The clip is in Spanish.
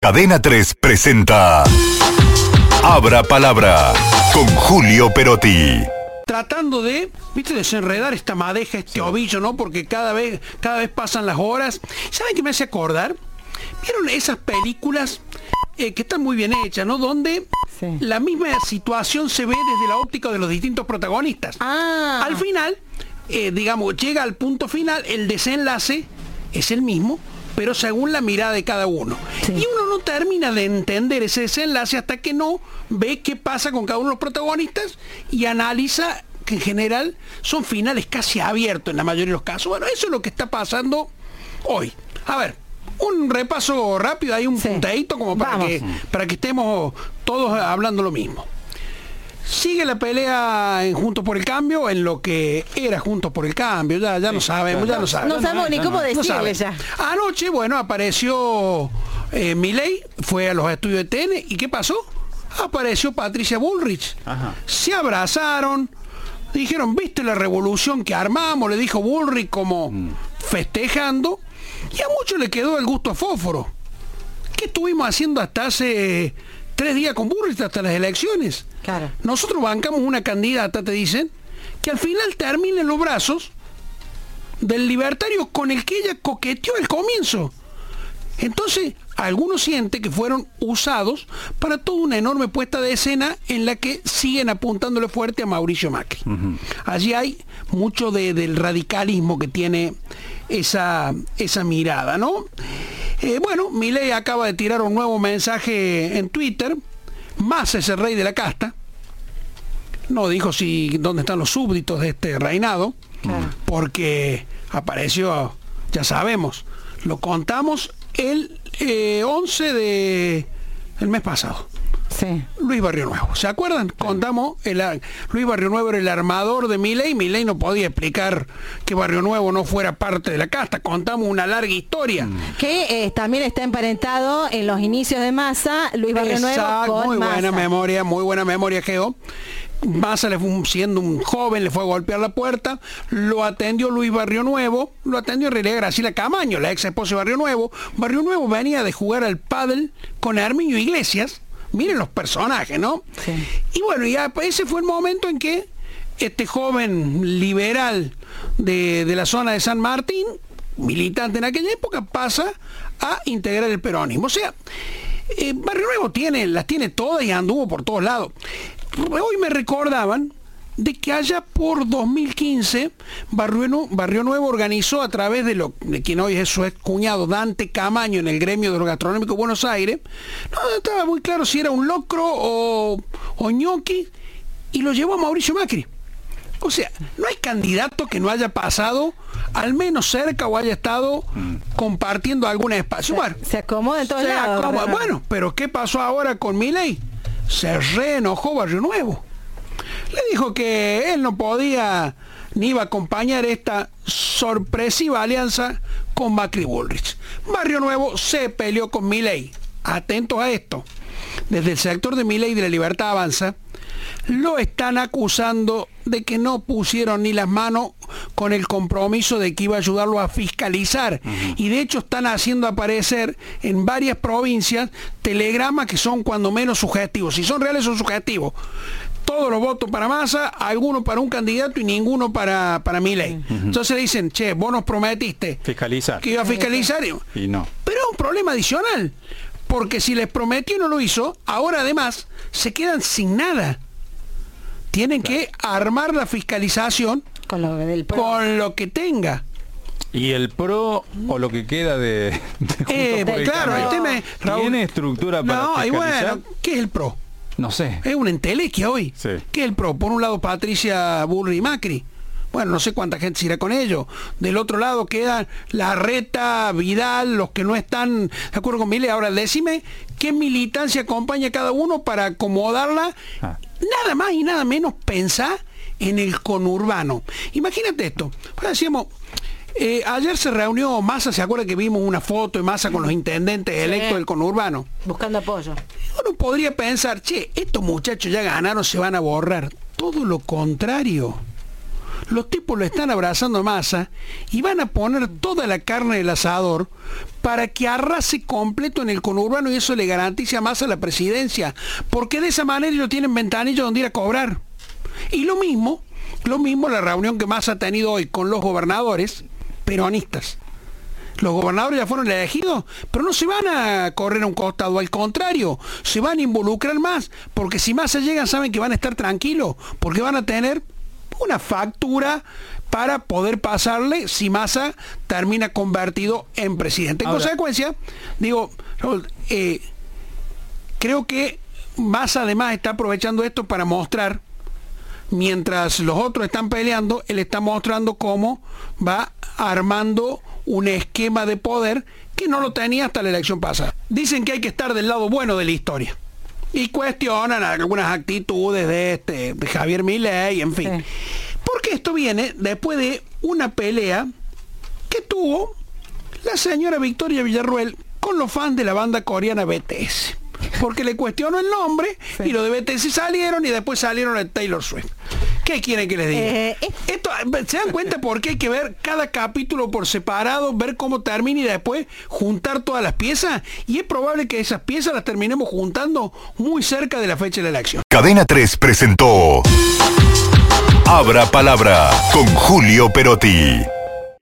Cadena 3 presenta Abra Palabra con Julio Perotti. tratando de, viste, desenredar esta madeja, este ovillo, ¿no? Porque cada vez, cada vez pasan las horas. ¿Saben qué me hace acordar? ¿Vieron esas películas eh, que están muy bien hechas, ¿no? Donde Sí. la misma situación se ve desde la óptica de los distintos protagonistas. Ah. Al final, eh, digamos, llega al punto final, el desenlace es el mismo, pero según la mirada de cada uno. Sí. Y uno no termina de entender ese desenlace hasta que no ve qué pasa con cada uno de los protagonistas y analiza que en general son finales casi abiertos en la mayoría de los casos. Bueno, eso es lo que está pasando hoy. A ver, un repaso rápido, hay un Sí. punteíto como para Vamos. que, para que estemos todos hablando lo mismo. Sigue la pelea en Juntos por el Cambio, en lo que era Juntos por el Cambio, ya, ya no sabemos, ya no sabemos. No sabemos ni cómo decirle ya. Anoche, bueno, apareció eh, Milei, fue a los estudios de TN, ¿y qué pasó? Apareció Patricia Bullrich. Ajá. Se abrazaron, dijeron, ¿viste la revolución que armamos? Le dijo Bullrich como festejando, y a muchos le quedó el gusto a fósforo. ¿Qué estuvimos haciendo hasta hace tres días con Bullrich, hasta las elecciones? Claro. Nosotros bancamos una candidata, te dicen, que al final termina en los brazos del libertario con el que ella coqueteó al comienzo. Entonces, algunos sienten que fueron usados para toda una enorme puesta de escena en la que siguen apuntándole fuerte a Mauricio Macri. Allí hay mucho de- del radicalismo que tiene esa, esa mirada, ¿no? Eh, bueno, Milei acaba de tirar un nuevo mensaje en Twitter. Más es el rey de la casta. No dijo si dónde están los súbditos de este reinado, Claro. porque apareció, ya sabemos, lo contamos el eh, 11 de el mes pasado. Sí. Luis Barrio Nuevo. ¿Se acuerdan? Contamos, el, Luis Barrio Nuevo era el armador de Milei. Milei no podía explicar que Barrio Nuevo no fuera parte de la casta. Contamos una larga historia. Que eh, también está emparentado en los inicios de Massa, Luis Barrio Nuevo Exacto, con muy buena memoria, muy buena memoria, Geo. Massa le fue siendo un joven, le fue a golpear la puerta, lo atendió Luis Barrio Nuevo, lo atendió en realidad Graciela Camaño, la ex esposa de Barrio Nuevo. Barrio Nuevo venía de jugar al pádel con Arminio Iglesias. Miren los personajes, ¿no? Sí. Y bueno, ya pues, ese fue el momento en que este joven liberal de, de la zona de San Martín, militante en aquella época, pasa a integrar el peronismo. O sea, eh, Barrio Nuevo tiene, las tiene todas y anduvo por todos lados. Hoy me recordaban de que allá por 2015 Barrio, Nu- Barrio Nuevo organizó a través de lo de quien hoy es su ex cuñado Dante Camaño en el gremio de los gastronómicos de Buenos Aires, no estaba muy claro si era un locro o, o ñoqui, y lo llevó a Mauricio Macri. O sea, no hay candidato que no haya pasado al menos cerca o haya estado compartiendo algún espacio. Bueno, Se acomoda en todos se lados. acomoda. Bueno, pero ¿qué pasó ahora con Milei? Se reenojó Barrio Nuevo. Le dijo que él no podía ni iba a acompañar esta sorpresiva alianza con Macri Bullrich. Barrio Nuevo se peleó con Milei. Atentos a esto. Desde el sector de Milei de la Libertad Avanza, lo están acusando de que no pusieron ni las manos con el compromiso de que iba a ayudarlo a fiscalizar. Y de hecho están haciendo aparecer en varias provincias telegramas que son cuando menos subjetivos. Si son reales son subjetivos. Todos los votos para Massa, algunos para un candidato y ninguno para, para Milei. Entonces le dicen, che, vos nos prometiste Fiscalizar. que iba a fiscalizar. Y- Y no. pero es un problema adicional, porque si les prometió y no lo hizo, ahora además se quedan sin nada. Tienen que armar la fiscalización Con lo del pro. con lo que tenga. Y el pro o lo que queda de, de Eh, por el claro, el Cambio, tema es, Raúl, ¿Tiene estructura para No, y bueno, ¿qué es el PRO? No sé. Es una entelequia hoy. Sí. ¿Qué es el PRO? Por un lado Patricia Burri Macri. Bueno, no sé cuánta gente se irá con ellos. Del otro lado quedan la Reta, Vidal, los que no están de acuerdo con Mile. Ahora, decime qué militancia acompaña a cada uno para acomodarla. Ah. Nada más y nada menos pensar en el conurbano. Imagínate esto. Pues decíamos, eh, ayer se reunió Massa, ¿se acuerda que vimos una foto de Massa con los intendentes electos del conurbano? Buscando apoyo. Uno podría pensar, che, estos muchachos ya ganaron, se van a borrar. Todo lo contrario. Los tipos lo están abrazando a Massa y van a poner toda la carne del asador para que arrase completo en el conurbano y eso le garantice a Massa la presidencia, porque de esa manera ellos tienen ventanillo donde ir a cobrar. Y lo mismo, lo mismo la reunión que Massa ha tenido hoy con los gobernadores peronistas. Los gobernadores ya fueron elegidos, pero no se van a correr a un costado, al contrario, se van a involucrar más, porque si Massa llegan saben que van a estar tranquilos, porque van a tener una factura para poder pasarle si Massa termina convertido en presidente. En consecuencia, digo, eh, creo que Massa además está aprovechando esto para mostrar mientras los otros están peleando, él está mostrando cómo va armando un esquema de poder que no lo tenía hasta la elección pasada. Dicen que hay que estar del lado bueno de la historia. Y cuestionan algunas actitudes de este de Javier Milei, en fin. Porque esto viene después de una pelea que tuvo la señora Victoria Villarruel con los fans de la banda coreana BTS porque le cuestionó el nombre y lo de BTS salieron y después salieron de Taylor Swift. ¿Qué quieren que les diga? Eh, eh. Esto, ¿Se dan cuenta por qué hay que ver cada capítulo por separado, ver cómo termina y después juntar todas las piezas? Y es probable que esas piezas las terminemos juntando muy cerca de la fecha de la elección. Cadena 3 presentó Abra Palabra con Julio Perotti.